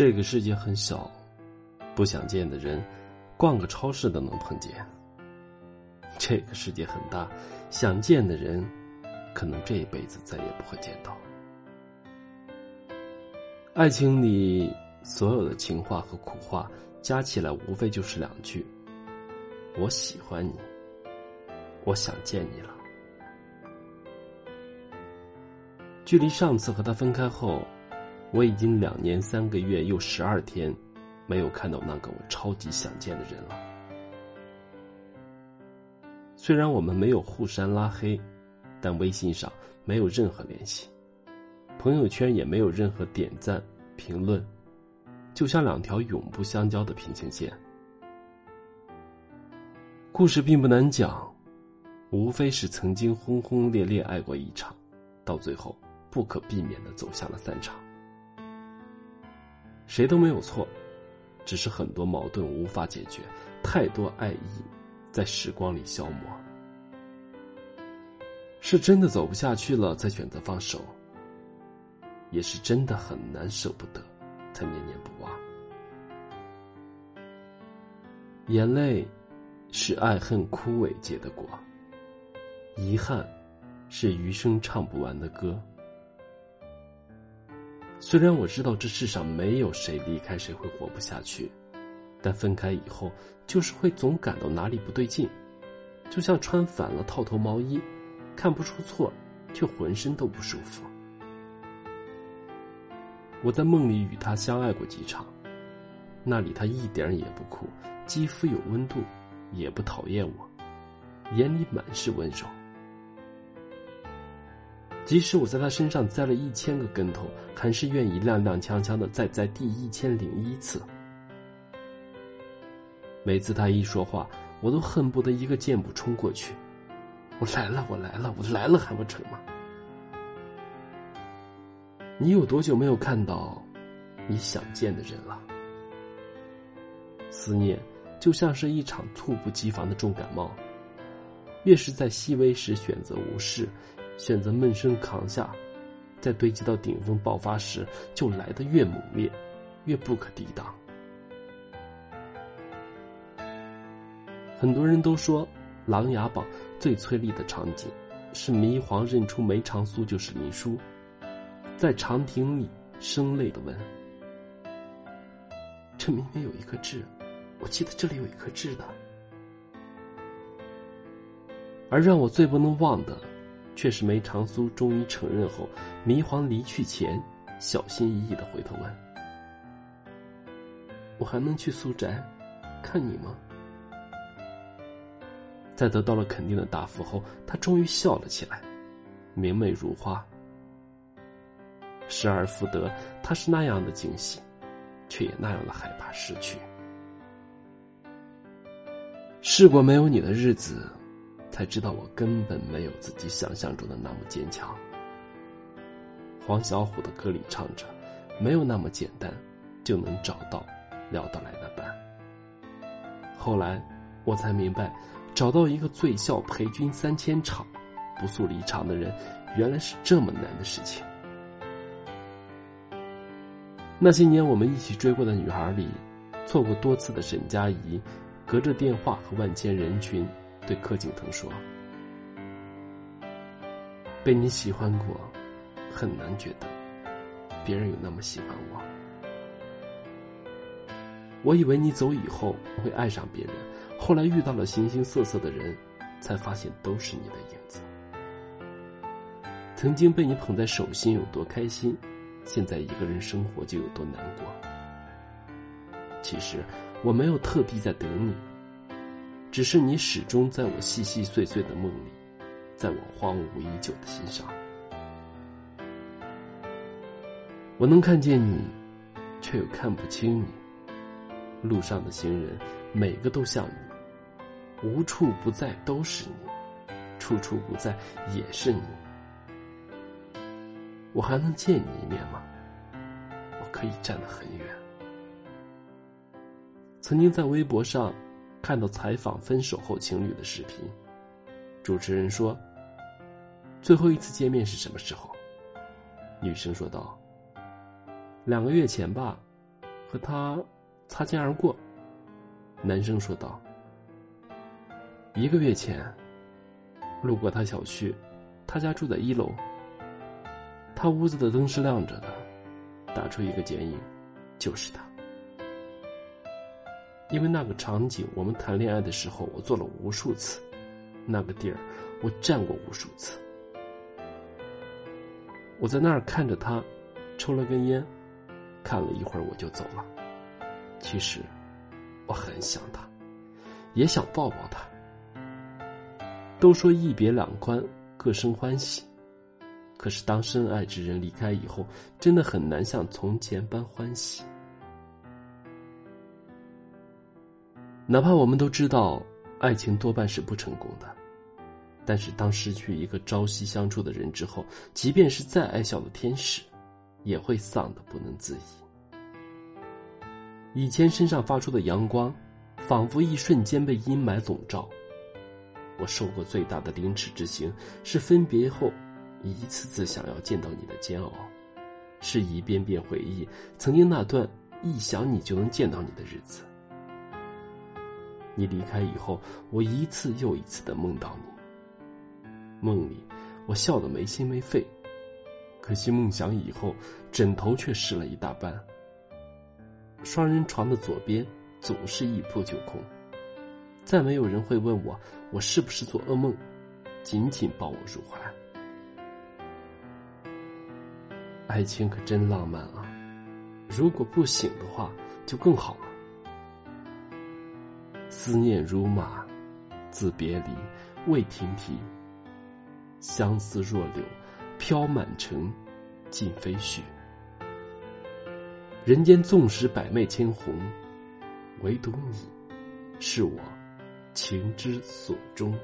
这个世界很小，不想见的人，逛个超市都能碰见。这个世界很大，想见的人，可能这一辈子再也不会见到。爱情里所有的情话和苦话加起来，无非就是两句：“我喜欢你，我想见你了。”距离上次和他分开后，我已经两年三个月又十二天，没有看到那个我超级想见的人了。虽然我们没有互删拉黑，但微信上没有任何联系，朋友圈也没有任何点赞评论，就像两条永不相交的平行线。故事并不难讲，无非是曾经轰轰烈烈爱过一场，到最后。不可避免的走向了散场，谁都没有错，只是很多矛盾无法解决，太多爱意在时光里消磨，是真的走不下去了才选择放手，也是真的很难舍不得才念念不忘。眼泪是爱恨枯萎结的果，遗憾是余生唱不完的歌。虽然我知道这世上没有谁离开谁会活不下去，但分开以后就是会总感到哪里不对劲，就像穿反了套头毛衣，看不出错，却浑身都不舒服。我在梦里与他相爱过几场，那里他一点也不酷，肌肤有温度，也不讨厌我，眼里满是温柔。即使我在他身上栽了一千个跟头，还是愿意踉踉跄跄的再栽第一千零一次。每次他一说话，我都恨不得一个箭步冲过去。我来了，我来了，我来了，还不成吗？你有多久没有看到你想见的人了？思念就像是一场猝不及防的重感冒，越是在细微时选择无视。选择闷声扛下，在堆积到顶峰爆发时，就来得越猛烈，越不可抵挡。很多人都说，《琅琊榜》最催泪的场景，是霓凰认出梅长苏就是林殊，在长亭里声泪的问：“这明明有一颗痣，我记得这里有一颗痣的。”而让我最不能忘的。却是梅长苏终于承认后，霓凰离去前，小心翼翼的回头问：“我还能去苏宅，看你吗？”在得到了肯定的答复后，他终于笑了起来，明媚如花。失而复得，他是那样的惊喜，却也那样的害怕失去。试过没有你的日子。才知道我根本没有自己想象中的那么坚强。黄小琥的歌里唱着：“没有那么简单，就能找到聊得来的伴。”后来我才明白，找到一个醉笑陪君三千场，不诉离场的人，原来是这么难的事情。那些年我们一起追过的女孩里，错过多次的沈佳宜，隔着电话和万千人群。对柯景腾说：“被你喜欢过，很难觉得别人有那么喜欢我。我以为你走以后会爱上别人，后来遇到了形形色色的人，才发现都是你的影子。曾经被你捧在手心有多开心，现在一个人生活就有多难过。其实我没有特地在等你。”只是你始终在我细细碎碎的梦里，在我荒芜已久的心上。我能看见你，却又看不清你。路上的行人，每个都像你，无处不在都是你，处处不在也是你。我还能见你一面吗？我可以站得很远。曾经在微博上。看到采访分手后情侣的视频，主持人说：“最后一次见面是什么时候？”女生说道：“两个月前吧，和他擦肩而过。男生说道：“一个月前，路过他小区，他家住在一楼。他屋子的灯是亮着的，打出一个剪影，就是他。因为那个场景，我们谈恋爱的时候，我做了无数次，那个地儿，我站过无数次。我在那儿看着他，抽了根烟，看了一会儿我就走了。其实。”我很想他，也想抱抱他。都说一别两宽，各生欢喜。可是当深爱之人离开以后，真的很难像从前般欢喜。哪怕我们都知道，爱情多半是不成功的，但是当失去一个朝夕相处的人之后，即便是再爱笑的天使，也会丧得不能自已。以前身上发出的阳光，仿佛一瞬间被阴霾笼罩。我受过最大的凌迟之刑，是分别后一次次想要见到你的煎熬，是一遍遍回忆曾经那段一想你就能见到你的日子。你离开以后，我一次又一次的梦到你。梦里，我笑得没心没肺，可惜梦想以后，枕头却湿了一大半。双人床的左边总是一扑就空，再没有人会问我我是不是做噩梦，紧紧抱我入怀。爱情可真浪漫啊！如果不醒的话，就更好了。思念如马，自别离未停蹄。相思若柳，飘满城，尽飞絮。人间纵使百媚千红，唯独你，是我情之所钟。